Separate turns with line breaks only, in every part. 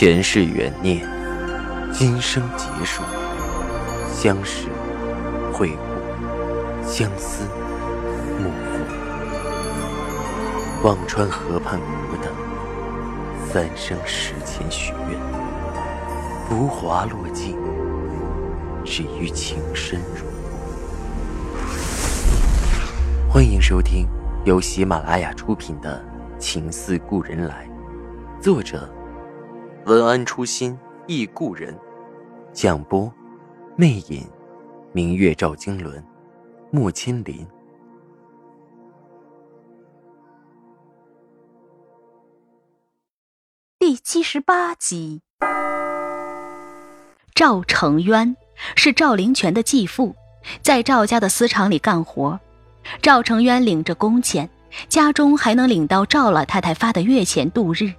前世缘孽，今生结束，相识、会故，相思、幕赋。忘川河畔苦等，三生石前许愿，浮华落尽，只余情深入。欢迎收听由喜马拉雅出品的《情似故人来》，作者。文安初心忆故人，蒋波，魅影，明月照经纶，木千林。
第七十八集。赵成渊是赵灵泉的继父，在赵家的私厂里干活。赵成渊领着工钱，家中还能领到赵老太太发的月钱度日。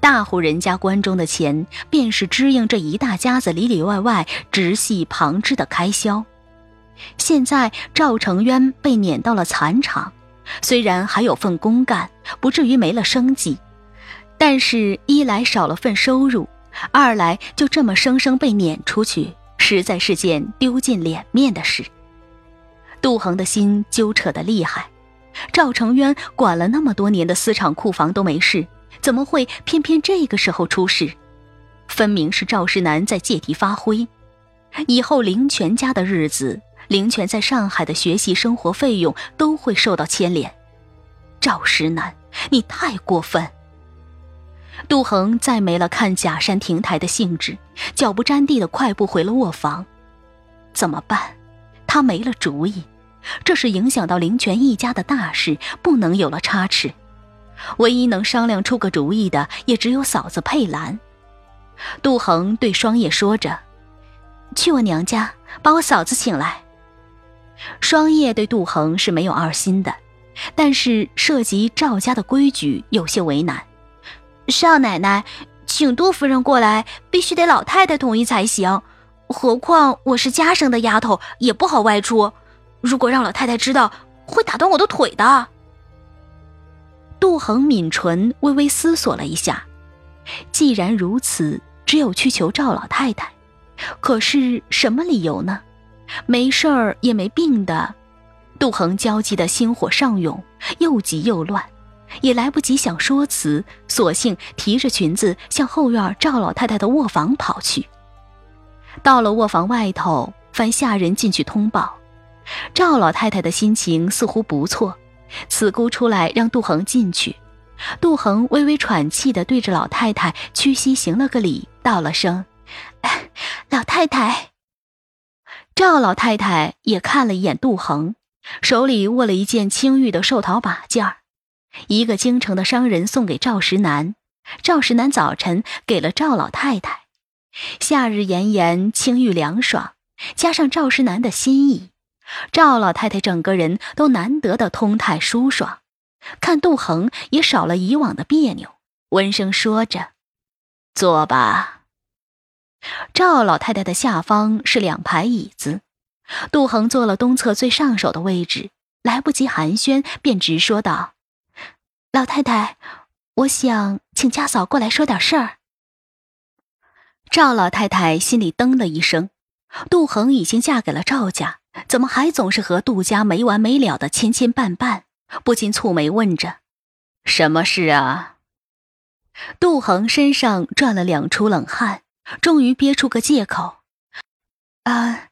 大户人家关中的钱，便是支应这一大家子里里外外直系旁支的开销。现在赵成渊被撵到了蚕场，虽然还有份工干，不至于没了生计，但是一来少了份收入，二来就这么生生被撵出去，实在是件丢尽脸面的事。杜恒的心揪扯的厉害，赵成渊管了那么多年的私厂库房都没事。怎么会偏偏这个时候出事？分明是赵世南在借题发挥。以后林泉家的日子，林泉在上海的学习生活费用都会受到牵连。赵世南，你太过分！杜恒再没了看假山亭台的兴致，脚不沾地的快步回了卧房。怎么办？他没了主意。这是影响到林泉一家的大事，不能有了差池。唯一能商量出个主意的，也只有嫂子佩兰。杜恒对双叶说着：“去我娘家，把我嫂子请来。”双叶对杜恒是没有二心的，但是涉及赵家的规矩，有些为难。少奶奶，请杜夫人过来，必须得老太太同意才行。何况我是家生的丫头，也不好外出。如果让老太太知道，会打断我的腿的。杜恒抿唇，微微思索了一下。既然如此，只有去求赵老太太。可是什么理由呢？没事儿也没病的。杜恒焦急的心火上涌，又急又乱，也来不及想说辞，索性提着裙子向后院赵老太太的卧房跑去。到了卧房外头，番下人进去通报，赵老太太的心情似乎不错。此姑出来让杜恒进去，杜恒微微喘气的对着老太太屈膝行了个礼，道了声：“老太太。”赵老太太也看了一眼杜恒，手里握了一件青玉的寿桃把件儿，一个京城的商人送给赵石南，赵石南早晨给了赵老太太。夏日炎炎，青玉凉爽，加上赵石南的心意。赵老太太整个人都难得的通泰舒爽，看杜恒也少了以往的别扭，温声说着：“坐吧。”赵老太太的下方是两排椅子，杜恒坐了东侧最上手的位置，来不及寒暄，便直说道：“老太太，我想请家嫂过来说点事儿。”赵老太太心里噔了一声，杜恒已经嫁给了赵家。怎么还总是和杜家没完没了的牵牵绊绊？不禁蹙眉问着：“什么事啊？”杜恒身上转了两出冷汗，终于憋出个借口：“啊，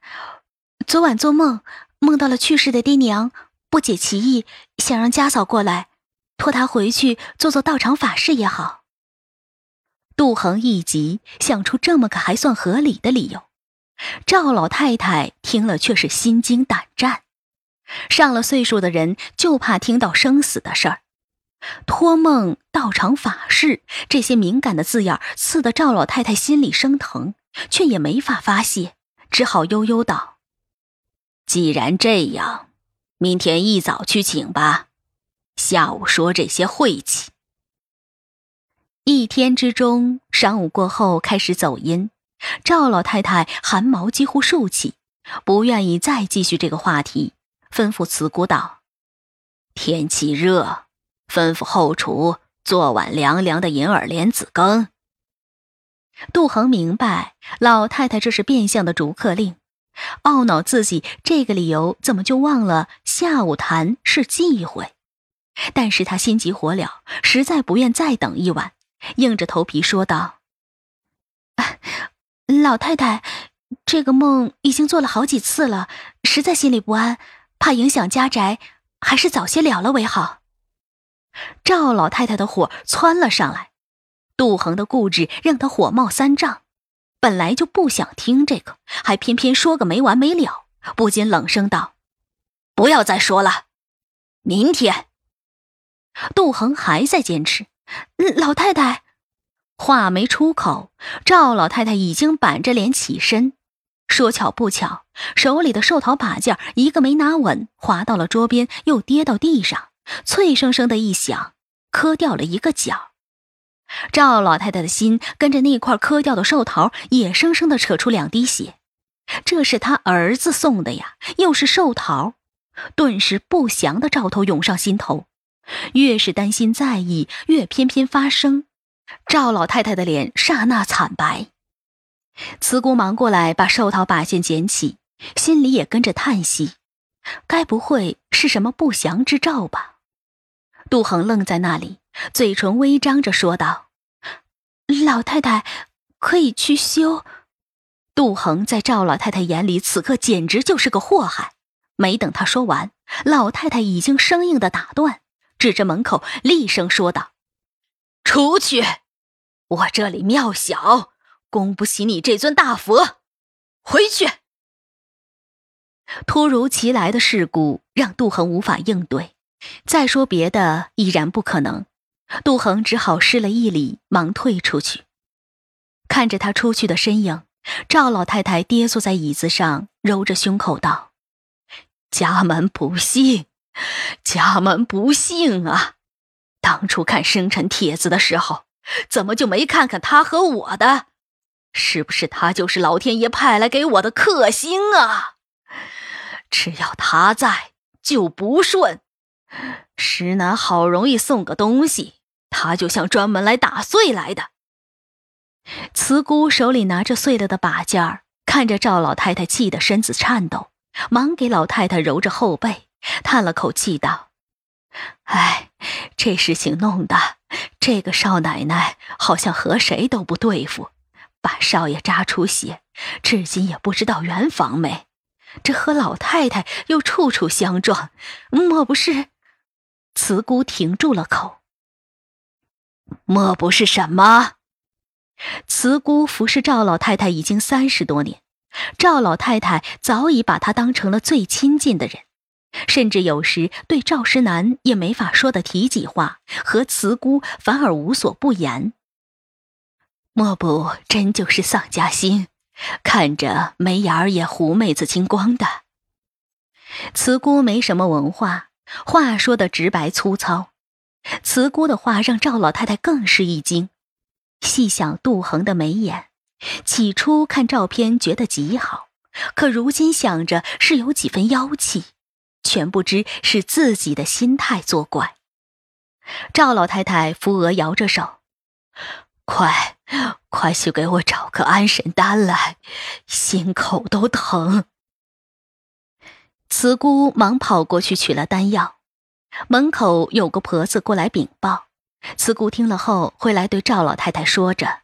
昨晚做梦，梦到了去世的爹娘，不解其意，想让家嫂过来，托他回去做做道场法事也好。”杜恒一急，想出这么个还算合理的理由。赵老太太听了却是心惊胆战。上了岁数的人就怕听到生死的事儿，托梦、道场法事这些敏感的字眼刺得赵老太太心里生疼，却也没法发泄，只好悠悠道：“既然这样，明天一早去请吧，下午说这些晦气。”一天之中，晌午过后开始走阴。赵老太太汗毛几乎竖起，不愿意再继续这个话题，吩咐慈姑道：“天气热，吩咐后厨做碗凉凉的银耳莲子羹。”杜恒明白老太太这是变相的逐客令，懊恼自己这个理由怎么就忘了下午谈是忌讳。但是他心急火燎，实在不愿再等一晚，硬着头皮说道：“老太太，这个梦已经做了好几次了，实在心里不安，怕影响家宅，还是早些了了为好。”赵老太太的火窜了上来，杜恒的固执让他火冒三丈，本来就不想听这个，还偏偏说个没完没了，不禁冷声道：“不要再说了，明天。”杜恒还在坚持，老太太话没出口，赵老太太已经板着脸起身。说巧不巧，手里的寿桃把件一个没拿稳，滑到了桌边，又跌到地上，脆生生的一响，磕掉了一个角。赵老太太的心跟着那块磕掉的寿桃，也生生的扯出两滴血。这是他儿子送的呀，又是寿桃，顿时不祥的兆头涌上心头。越是担心在意，越偏偏发生。赵老太太的脸刹那惨白。慈姑忙过来把寿桃把件捡起，心里也跟着叹息：该不会是什么不祥之兆吧？杜恒愣在那里，嘴唇微张着说道：“老太太可以去修。”杜恒在赵老太太眼里，此刻简直就是个祸害。没等他说完，老太太已经生硬的打断。指着门口，厉声说道：“出去！我这里庙小，供不起你这尊大佛。回去！”突如其来的事故让杜恒无法应对，再说别的已然不可能。杜恒只好施了一礼，忙退出去。看着他出去的身影，赵老太太跌坐在椅子上，揉着胸口道：“家门不幸。”家门不幸啊！当初看生辰帖子的时候，怎么就没看看他和我的？是不是他就是老天爷派来给我的克星啊？只要他在，就不顺。石楠好容易送个东西，他就像专门来打碎来的。慈姑手里拿着碎了的把件儿，看着赵老太太气得身子颤抖，忙给老太太揉着后背。叹了口气道：“哎，这事情弄的，这个少奶奶好像和谁都不对付，把少爷扎出血，至今也不知道圆房没。这和老太太又处处相撞，莫不是？”慈姑停住了口。莫不是什么？慈姑服侍赵老太太已经三十多年，赵老太太早已把她当成了最亲近的人。甚至有时对赵石南也没法说的提几话，和慈姑反而无所不言。莫不真就是丧家心，看着眉眼儿也狐媚子金光的。慈姑没什么文化，话说的直白粗糙。慈姑的话让赵老太太更是一惊，细想杜恒的眉眼，起初看照片觉得极好，可如今想着是有几分妖气。全不知是自己的心态作怪。赵老太太扶额摇着手：“快，快去给我找个安神丹来，心口都疼。”慈姑忙跑过去取了丹药。门口有个婆子过来禀报，慈姑听了后回来对赵老太太说着：“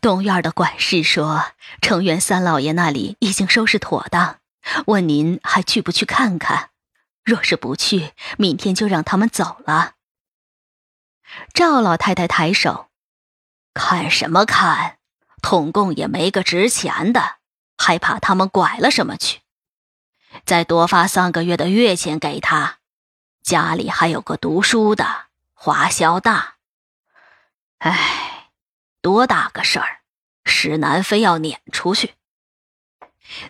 东院的管事说，成元三老爷那里已经收拾妥当。”问您还去不去看看？若是不去，明天就让他们走了。赵老太太抬手，看什么看？统共也没个值钱的，还怕他们拐了什么去？再多发三个月的月钱给他，家里还有个读书的，花销大。哎，多大个事儿，石南非要撵出去。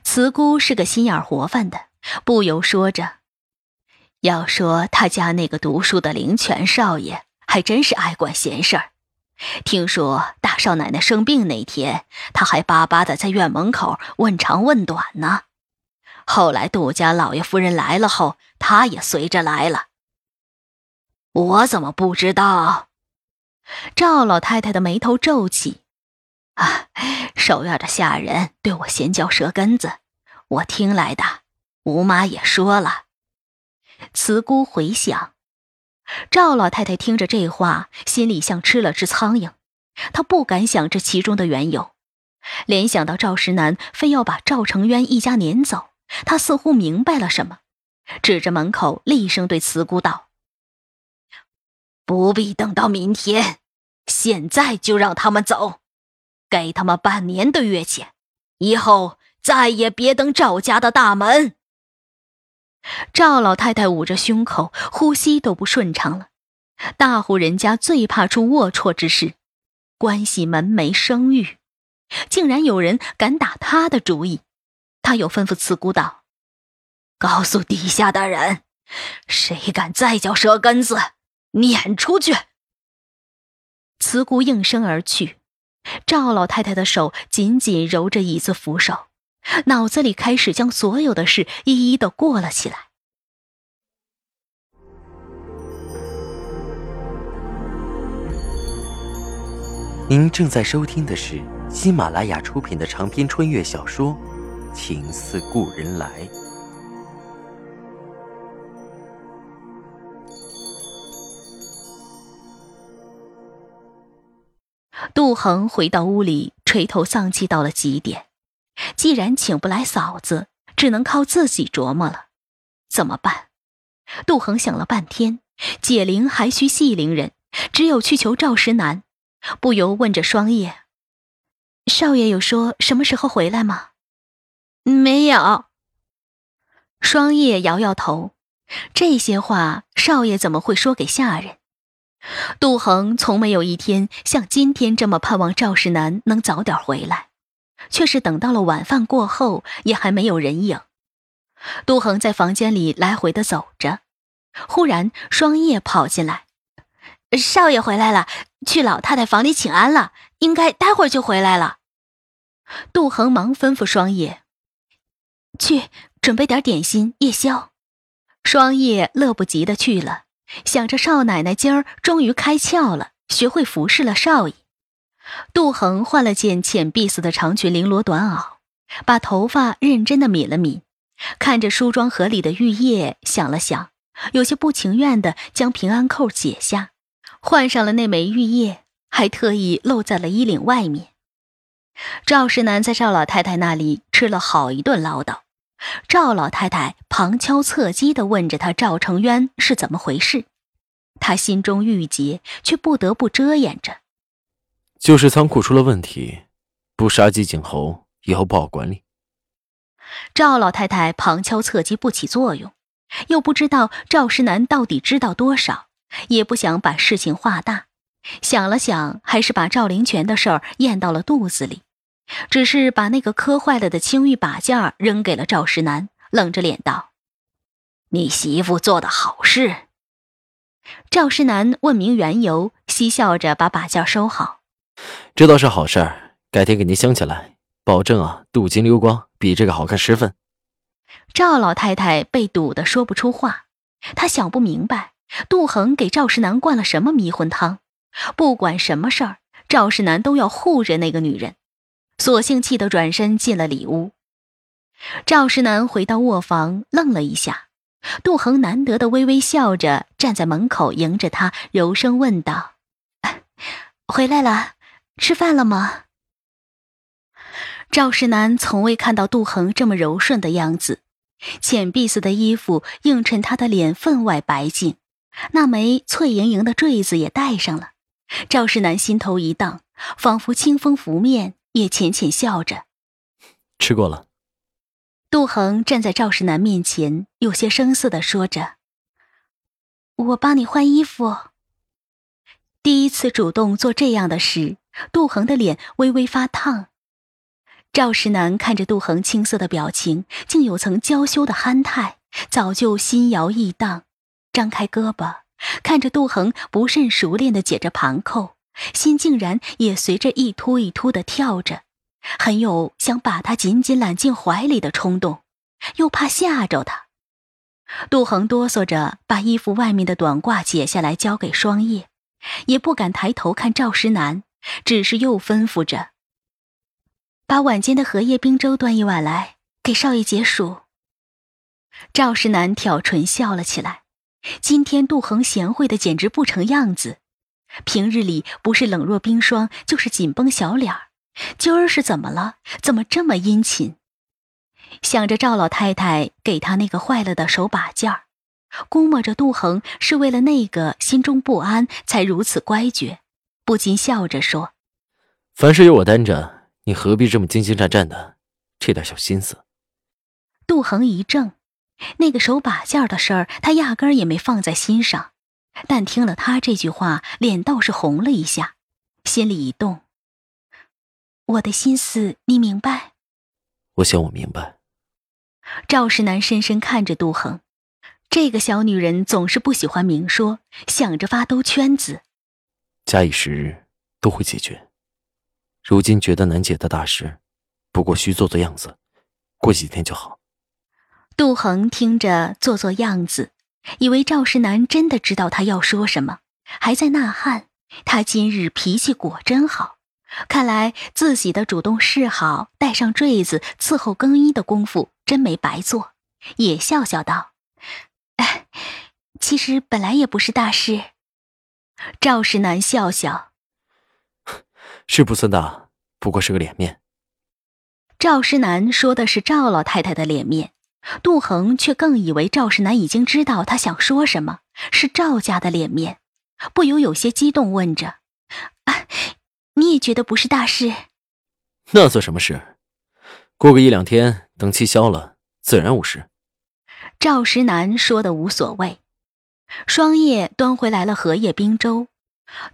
慈姑是个心眼活泛的，不由说着：“要说他家那个读书的灵泉少爷，还真是爱管闲事儿。听说大少奶奶生病那天，他还巴巴的在院门口问长问短呢。后来杜家老爷夫人来了后，他也随着来了。我怎么不知道？”赵老太太的眉头皱起。啊，守院的下人对我闲嚼舌根子，我听来的。吴妈也说了。慈姑回想，赵老太太听着这话，心里像吃了只苍蝇。她不敢想这其中的缘由，联想到赵石南非要把赵成渊一家撵走，她似乎明白了什么，指着门口厉声对慈姑道：“不必等到明天，现在就让他们走。”给他们半年的月钱，以后再也别登赵家的大门。赵老太太捂着胸口，呼吸都不顺畅了。大户人家最怕出龌龊之事，关系门楣声誉，竟然有人敢打他的主意。他又吩咐慈姑道：“告诉底下的人，谁敢再叫舌根子，撵出去。”慈姑应声而去。赵老太太的手紧紧揉着椅子扶手，脑子里开始将所有的事一一的过了起来。
您正在收听的是喜马拉雅出品的长篇穿越小说《情似故人来》。
杜恒回到屋里，垂头丧气到了极点。既然请不来嫂子，只能靠自己琢磨了。怎么办？杜恒想了半天，解铃还需系铃人，只有去求赵石南。不由问着双叶：“少爷有说什么时候回来吗？”“
没有。”
双叶摇摇头。这些话，少爷怎么会说给下人？杜恒从没有一天像今天这么盼望赵世南能早点回来，却是等到了晚饭过后，也还没有人影。杜恒在房间里来回的走着，忽然双叶跑进来：“
少爷回来了，去老太太房里请安了，应该待会儿就回来了。”
杜恒忙吩咐双叶：“去准备点点心夜宵。”双叶乐不及的去了。想着少奶奶今儿终于开窍了，学会服侍了少爷。杜恒换了件浅碧色的长裙绫罗短袄，把头发认真的抿了抿，看着梳妆盒里的玉叶，想了想，有些不情愿的将平安扣解下，换上了那枚玉叶，还特意露在了衣领外面。赵世南在赵老太太那里吃了好一顿唠叨。赵老太太旁敲侧击地问着他：“赵成渊是怎么回事？”他心中郁结，却不得不遮掩着。
就是仓库出了问题，不杀鸡儆猴，以后不好管理。
赵老太太旁敲侧击不起作用，又不知道赵石南到底知道多少，也不想把事情化大。想了想，还是把赵灵泉的事儿咽到了肚子里。只是把那个磕坏了的青玉把件扔给了赵石南，冷着脸道：“你媳妇做的好事。”赵石南问明缘由，嬉笑着把把件收好。
这倒是好事儿，改天给您镶起来，保证啊，镀金溜光，比这个好看十分。
赵老太太被堵得说不出话，她想不明白，杜恒给赵石南灌了什么迷魂汤，不管什么事儿，赵石南都要护着那个女人。索性气得转身进了里屋。赵石南回到卧房，愣了一下。杜恒难得的微微笑着站在门口，迎着他，柔声问道：“回来了，吃饭了吗？”赵石南从未看到杜恒这么柔顺的样子，浅碧色的衣服映衬他的脸分外白净，那枚翠莹莹的坠子也戴上了。赵石南心头一荡，仿佛清风拂面。也浅浅笑着，
吃过了。
杜恒站在赵世南面前，有些生涩的说着：“我帮你换衣服。”第一次主动做这样的事，杜恒的脸微微发烫。赵世南看着杜恒青涩的表情，竟有层娇羞的憨态，早就心摇意荡，张开胳膊，看着杜恒不甚熟练的解着盘扣。心竟然也随着一突一突的跳着，很有想把他紧紧揽进怀里的冲动，又怕吓着他。杜恒哆嗦着把衣服外面的短褂解下来交给双叶，也不敢抬头看赵石南，只是又吩咐着：“
把晚间的荷叶冰粥端一碗来，给少爷解暑。
赵世南挑唇笑了起来。今天杜恒贤惠的简直不成样子，平日里不是冷若冰霜，就是紧绷小脸儿。今儿是怎么了？怎么这么殷勤？想着赵老太太给他那个坏了的手把件儿，估摸着杜恒是为了那个心中不安才如此乖觉，不禁笑着说：“
凡事有我担着，你何必这么惊惊战战的？这点小心思。”
杜恒一怔。那个手把件的事儿，他压根儿也没放在心上，但听了他这句话，脸倒是红了一下，心里一动。我的心思你明白？
我想我明白。
赵世南深深看着杜恒，这个小女人总是不喜欢明说，想着发兜圈子。
假以时日，都会解决。如今觉得难解的大事，不过需做做样子，过几天就好。
杜恒听着，做做样子，以为赵世南真的知道他要说什么，还在呐喊。他今日脾气果真好，看来自己的主动示好、带上坠子伺候更衣的功夫真没白做。也笑笑道：“哎，其实本来也不是大事。”赵世南笑笑：“
是不算大，不过是个脸面。”
赵世南说的是赵老太太的脸面。杜恒却更以为赵世南已经知道他想说什么，是赵家的脸面，不由有些激动，问着：“啊，你也觉得不是大事？
那算什么事？过个一两天，等气消了，自然无事。”
赵石南说的无所谓。双叶端回来了荷叶冰粥，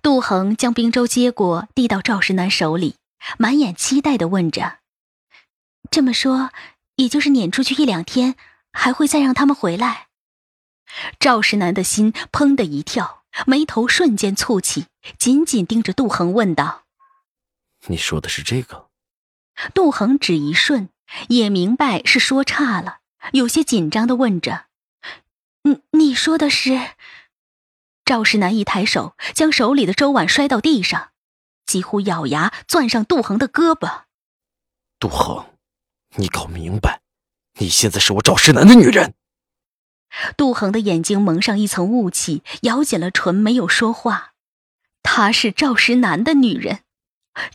杜恒将冰粥接过，递到赵石南手里，满眼期待的问着：“这么说？”也就是撵出去一两天，还会再让他们回来。赵石南的心砰的一跳，眉头瞬间蹙起，紧紧盯着杜恒问道：“
你说的是这个？”
杜恒只一瞬，也明白是说差了，有些紧张的问着：“你你说的是？”赵石南一抬手，将手里的粥碗摔到地上，几乎咬牙攥上杜恒的胳膊。
杜恒。你搞明白，你现在是我赵世南的女人。
杜恒的眼睛蒙上一层雾气，咬紧了唇，没有说话。她是赵石南的女人，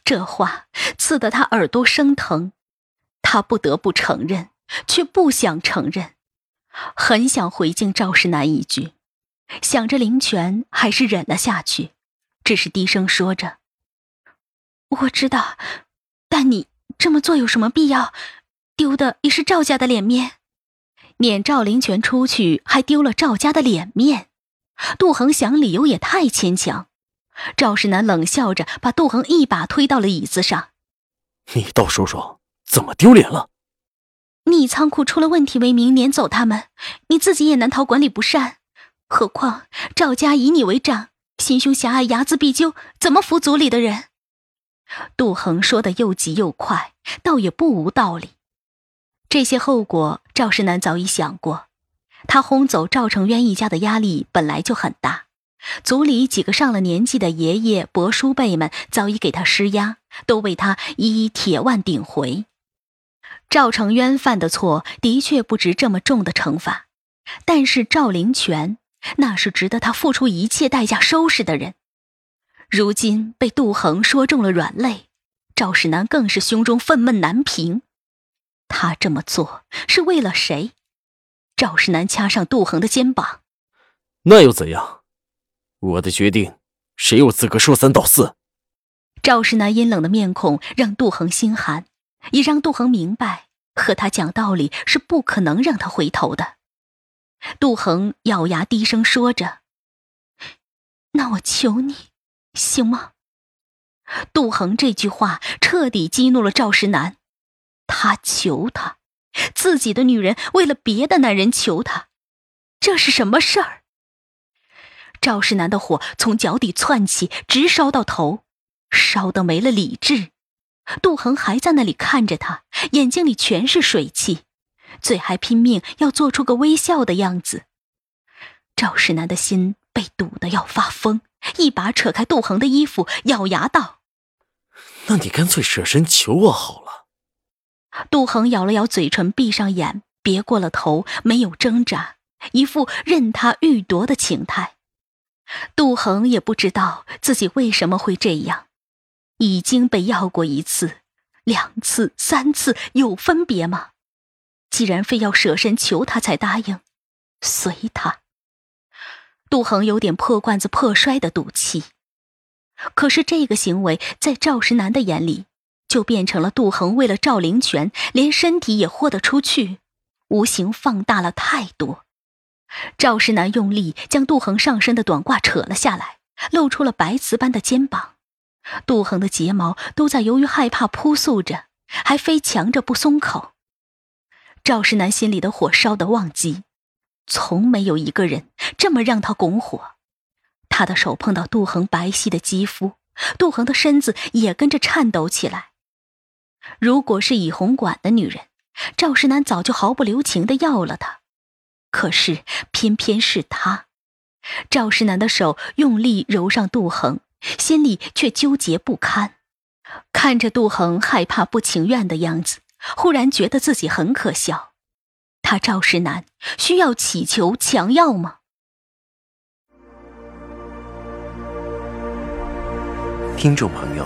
这话刺得他耳朵生疼。他不得不承认，却不想承认，很想回敬赵石南一句，想着林泉，还是忍了下去，只是低声说着：“我知道，但你这么做有什么必要？”丢的也是赵家的脸面，撵赵灵泉出去，还丢了赵家的脸面。杜恒想理由也太牵强。赵世南冷笑着，把杜恒一把推到了椅子上：“
你倒说说，怎么丢脸了？
你以仓库出了问题为名撵走他们，你自己也难逃管理不善。何况赵家以你为长，心胸狭隘，睚眦必究，怎么服族里的人？”杜恒说的又急又快，倒也不无道理。这些后果，赵世南早已想过。他轰走赵成渊一家的压力本来就很大，族里几个上了年纪的爷爷伯叔辈们早已给他施压，都为他一一铁腕顶回。赵成渊犯的错的确不值这么重的惩罚，但是赵灵泉那是值得他付出一切代价收拾的人。如今被杜恒说中了软肋，赵世南更是胸中愤懑难平。他这么做是为了谁？赵世南掐上杜恒的肩膀。
那又怎样？我的决定，谁有资格说三道四？
赵世南阴冷的面孔让杜恒心寒，也让杜恒明白，和他讲道理是不可能让他回头的。杜恒咬牙低声说着：“那我求你，行吗？”杜恒这句话彻底激怒了赵世南。他求他，自己的女人为了别的男人求他，这是什么事儿？赵世南的火从脚底窜起，直烧到头，烧得没了理智。杜恒还在那里看着他，眼睛里全是水汽，嘴还拼命要做出个微笑的样子。赵世南的心被堵得要发疯，一把扯开杜恒的衣服，咬牙道：“
那你干脆舍身求我好了。”
杜恒咬了咬嘴唇，闭上眼，别过了头，没有挣扎，一副任他欲夺的情态。杜恒也不知道自己为什么会这样，已经被要过一次、两次、三次，有分别吗？既然非要舍身求他才答应，随他。杜恒有点破罐子破摔的赌气，可是这个行为在赵石南的眼里，就变成了杜恒为了赵灵泉，连身体也豁得出去，无形放大了太多。赵石南用力将杜恒上身的短褂扯了下来，露出了白瓷般的肩膀。杜恒的睫毛都在由于害怕扑簌着，还非强着不松口。赵石南心里的火烧得忘机，从没有一个人这么让他拱火。他的手碰到杜恒白皙的肌肤，杜恒的身子也跟着颤抖起来。如果是以红馆的女人，赵石南早就毫不留情的要了她。可是偏偏是他，赵石南的手用力揉上杜恒，心里却纠结不堪。看着杜恒害怕不情愿的样子，忽然觉得自己很可笑。他赵石南需要乞求强要吗？
听众朋友，